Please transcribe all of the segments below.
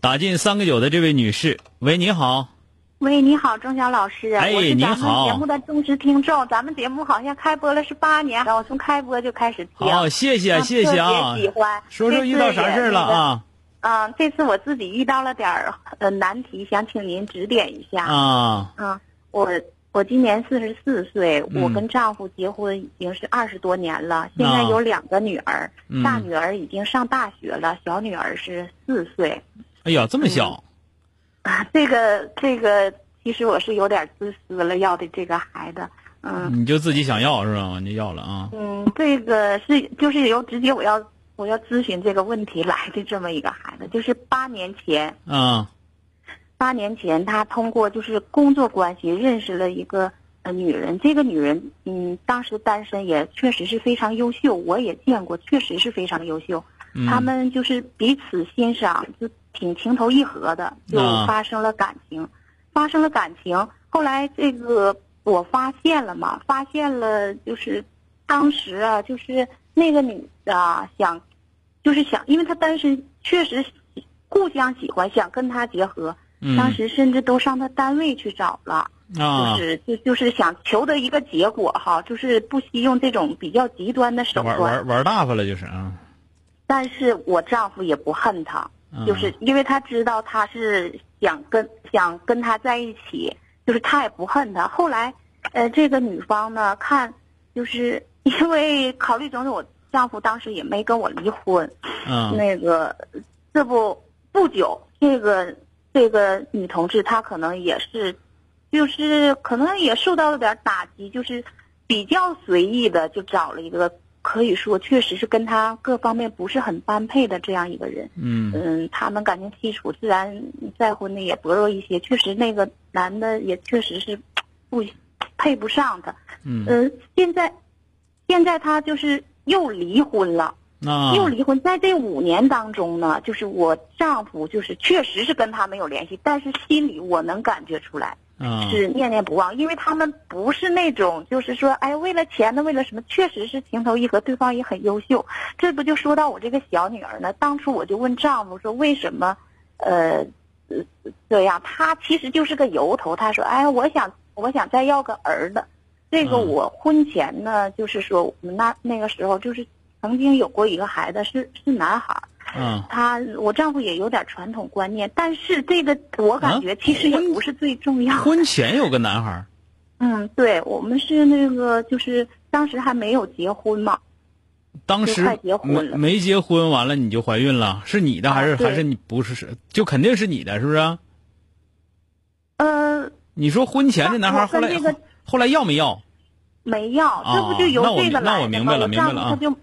打进三个九的这位女士，喂，你好。喂，你好，钟晓老师。哎，我是咱你好们节目的忠实听众，咱们节目好像开播了是八年，我从开播就开始听。好，谢谢谢谢啊特别喜欢。说说遇到啥事儿了啊？嗯，这次我自己遇到了点儿呃难题，想请您指点一下。啊，嗯，我我今年四十四岁，嗯我跟丈夫结婚已经是二十多年了，现在有两个女儿，嗯大女儿已经上大学了，小女儿是四岁。哎呀，这么小，啊，这个这个，其实我是有点自私了，要的这个孩子，嗯你就自己想要是吧？你就要了啊？嗯，这个是就是由直接我要我要咨询这个问题来的这么一个孩子，就是八年前，啊八年前他通过就是工作关系认识了一个呃女人，这个女人嗯当时单身也确实是非常优秀，我也见过，确实是非常优秀，嗯他们就是彼此欣赏，就挺情投意合的，就啊发生了感情，发生了感情。后来这个我发现了嘛，发现了就是当时啊，就是那个女的啊想，就是想，因为她单身，确实互相喜欢，想跟他结合。嗯当时甚至都上他单位去找了，啊就，是就就是想求得一个结果哈，就是不惜用这种比较极端的手玩段。玩玩大发了就是啊，但是我丈夫也不恨她，嗯。就是因为他知道他是想跟想跟他在一起，就是他也不恨她。后来，呃，这个女方呢，看就是因为考虑种种，我丈夫当时也没跟我离婚，嗯。那个这不不久，这个这个女同志她可能也是，就是可能也受到了点打击，就是比较随意的就找了一个可以说确实是跟他各方面不是很般配的这样一个人。嗯嗯，他们感情基础自然再婚的也薄弱一些，确实那个男的也确实是不配不上她。嗯呃，现在现在他就是又离婚了。啊又离婚，在这五年当中呢，就是我丈夫就是确实是跟他没有联系，但是心里我能感觉出来啊是念念不忘，因为他们不是那种就是说，哎，为了钱呢，为了什么，确实是情投意合，对方也很优秀。这不就说到我这个小女儿呢？当初我就问丈夫说，为什么，呃，呃这样？他其实就是个由头，他说，哎，我想我想再要个儿子。这个嗯我婚前呢，就是说我们那那个时候就是曾经有过一个孩子是是男孩儿，嗯。他我丈夫也有点传统观念，但是这个我感觉其实也不是最重要的。婚前有个男孩儿。嗯，对，我们是那个就是当时还没有结婚嘛，当时就快结婚没了。没结婚，完了你就怀孕了，是你的还是啊还是你不是？是就肯定是你的，是不是？呃，你说婚前这男孩儿我后来跟这个后来要没要？没要，这不就由这个来的吗？那我明白了明白了他就，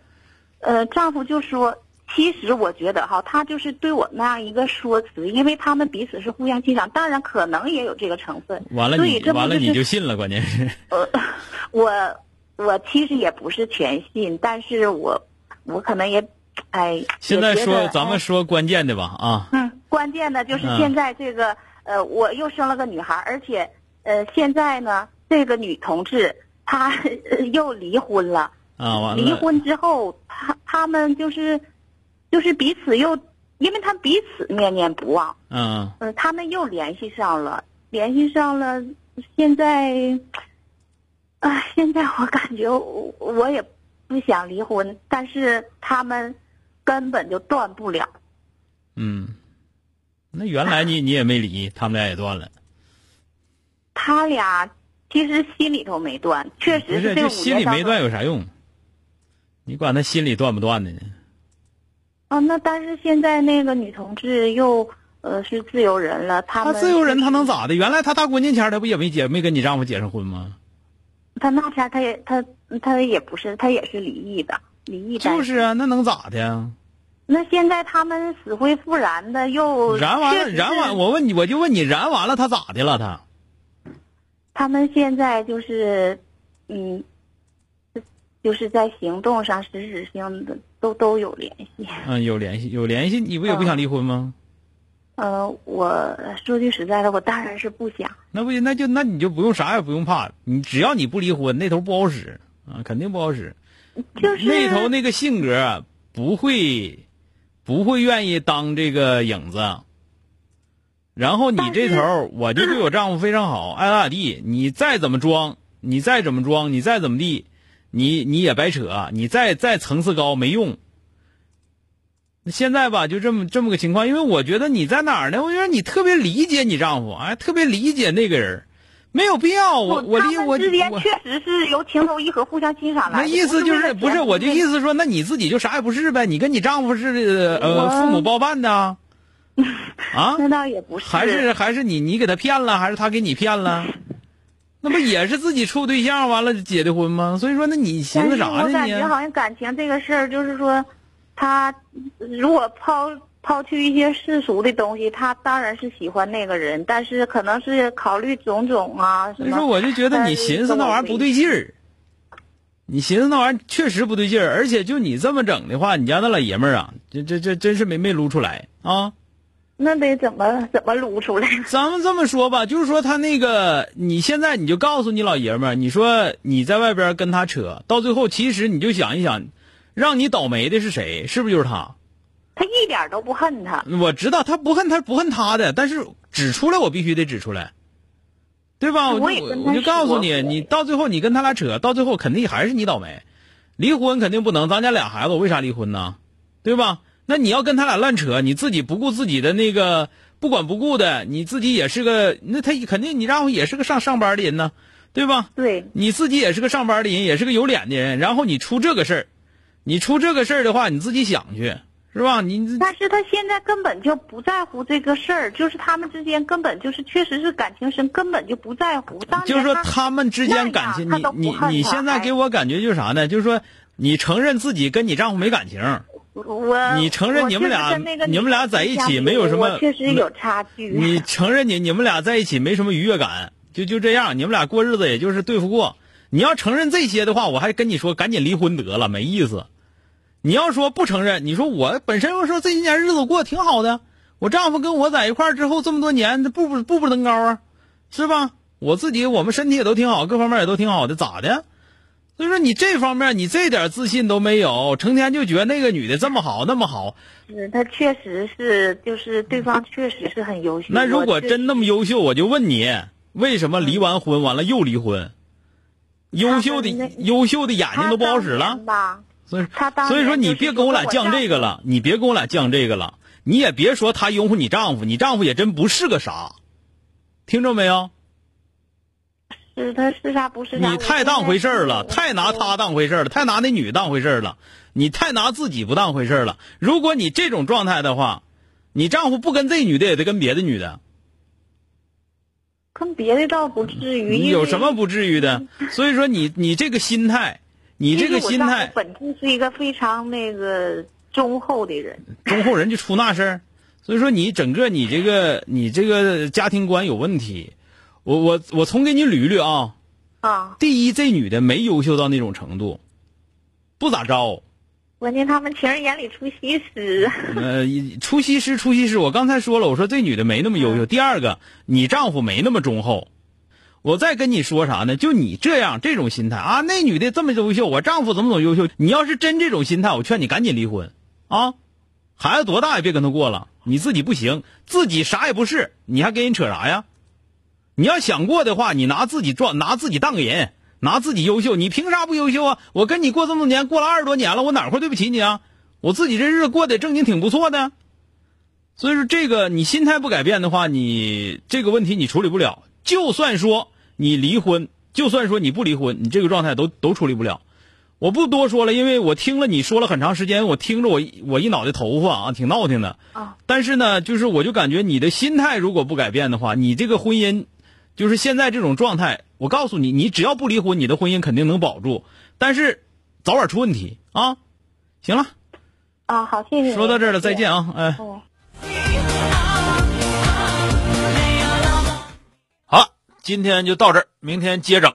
呃，丈夫就说，其实我觉得哈，他就是对我那样一个说辞，因为他们彼此是互相欣赏，当然可能也有这个成分。完了你完了就是你就信了，关键是呃，我我其实也不是全信，但是我我可能也，哎，现在说咱们哎说关键的吧啊，嗯，关键的就是嗯现在这个、呃，我又生了个女孩，而且呃，现在呢，这个女同志她呃 又离婚了。啊完了离婚之后，他他们就是就是彼此又，因为他彼此念念不忘，嗯嗯、他们又联系上了，联系上了，现在，啊，现在我感觉我我也不想离婚，但是他们根本就断不了。嗯，那原来你 你也没离，他们俩也断了。他俩其实心里头没断，确实这五心里没断有啥用？你管他心里断不断的呢？啊，那但是现在那个女同志又呃是自由人了，她她自由人，她能咋的？原来她大过年前儿他不也没结没跟你丈夫结上婚吗？她那前儿他也她她也不是，她也是离异的，离异就是啊，那能咋的呀？那现在他们死灰复燃的又燃完了，燃完，我问你，我就问你，燃完了他咋的了？他他们现在就是，嗯，就是在行动上实质性的都都有联系。嗯有联系有联系，你不也不想离婚吗？呃，我说句实在的，我当然是不想。那不行那就那你就不用啥也不用怕，你只要你不离婚，那头不好使啊，肯定不好使。就是那头那个性格啊不会不会愿意当这个影子。然后你这头，我就对我丈夫非常好，爱咋咋地。你再怎么装，你再怎么装，你再怎么地，你你也白扯，你再再层次高没用。那现在吧，就这么这么个情况，因为我觉得你在哪儿呢？我觉得你特别理解你丈夫，哎，特别理解那个人，没有必要。我我他离我们之间确实是由情投意合、互相欣赏来的。那意思就是不是我就意思思说，那你自己就啥也不是呗？你跟你丈夫是呃父母包办的啊？啊？那倒也不是，还是还是你你给他骗了，还是他给你骗了？那不也是自己处对象完了结的婚吗？所以说，那你寻思啥呢我感觉？好像感情这个事儿，就是说，他如果抛抛去一些世俗的东西，他当然是喜欢那个人，但是可能是考虑种种啊什么。所以说，我就觉得你寻思那玩意儿不对劲儿。你寻思那玩意儿确实不对劲儿，而且就你这么整的话，你家那老爷们儿啊，这这这真是没没撸出来啊！那得怎么怎么撸出来？咱们这么说吧，就是说他那个，你现在你就告诉你老爷们儿，你说你在外边跟他扯，到最后其实你就想一想，让你倒霉的是谁？是不是就是他？他一点都不恨他。我知道他不恨他不恨他的，但是指出来我必须得指出来，对吧？我我就告诉你，你到最后你跟他俩扯，到最后肯定还是你倒霉。离婚肯定不能，咱家俩孩子，我为啥离婚呢？对吧？那你要跟他俩乱扯，你自己不顾自己的那个不管不顾的，你自己也是个，那他肯定你丈夫也是个上上班的人呢，对吧？对，你自己也是个上班的人，也是个有脸的人，然后你出这个事儿，你出这个事儿的话，你自己想去，是吧？你但是他现在根本就不在乎这个事儿，就是他们之间根本就是确实是感情深，根本就不在乎。就是说他他们之间感情，你你你现在给我感觉就是啥呢？就是说你承认自己跟你丈夫没感情，我你承认你们俩你们俩在一起没有什么确实有差距。你承认你你们俩在一起没什么愉悦感，就就这样，你们俩过日子也就是对付过。你要承认这些的话，我还跟你说赶紧离婚得了，没意思。你要说不承认，你说我本身我说这些年日子过得挺好的，我丈夫跟我在一块儿之后这么多年，这步步步步登高啊，是吧？我自己我们身体也都挺好，各方面也都挺好的，咋的？所以说你这方面你这点自信都没有，成天就觉得那个女的这么好那么好，是她确实是，就是对方确实是很优秀。那如果真那么优秀，我就问你，为什么离完婚完了又离婚？优秀的优秀的眼睛都不好使了？所以他所以说你别跟我俩犟这个了，你别跟我俩犟这个了，你也别说他拥护你丈夫，你丈夫也真不是个啥，听着没有？是他是啥不是啥？你太当回事儿了，太拿他当回事儿了，太拿那女当回事儿了，你太拿自己不当回事儿了。如果你这种状态的话，你丈夫不跟这女的也得跟别的女的，跟别的倒不至于。你有什么不至于的？所以说你你这个心态，你这个心态，本质是一个非常那个忠厚的人。忠厚人就出那事儿。所以说你整个你这个你这个家庭观有问题。我我我重给你捋一捋啊。啊，第一，这女的没优秀到那种程度，不咋着。关键他们情人眼里出西施。呃，出西施，出西施。我刚才说了，我说这女的没那么优秀。第二个，你丈夫没那么忠厚。我再跟你说啥呢？就你这样这种心态啊，那女的这么优秀，我丈夫怎么怎么优秀？你要是真这种心态，我劝你赶紧离婚啊！孩子多大也别跟他过了，你自己不行，自己啥也不是，你还跟人扯啥呀？你要想过的话，你拿自己装，拿自己当个人，拿自己优秀，你凭啥不优秀啊？我跟你过这么多年，过了二十多年了，我哪块对不起你啊？我自己这日子过得正经挺不错的，所以说，这个你心态不改变的话，你这个问题你处理不了。就算说你离婚，就算说你不离婚，你这个状态都都处理不了。我不多说了，因为我听了你说了很长时间，我听着我我一脑袋头发啊，挺闹挺的。啊，但是呢，就是我就感觉你的心态如果不改变的话，你这个婚姻，就是现在这种状态，我告诉你，你只要不离婚，你的婚姻肯定能保住。但是早晚出问题啊！行了，啊，好，谢谢。说到这儿了，再见啊。啊！哎，嗯。好，今天就到这儿，明天接整。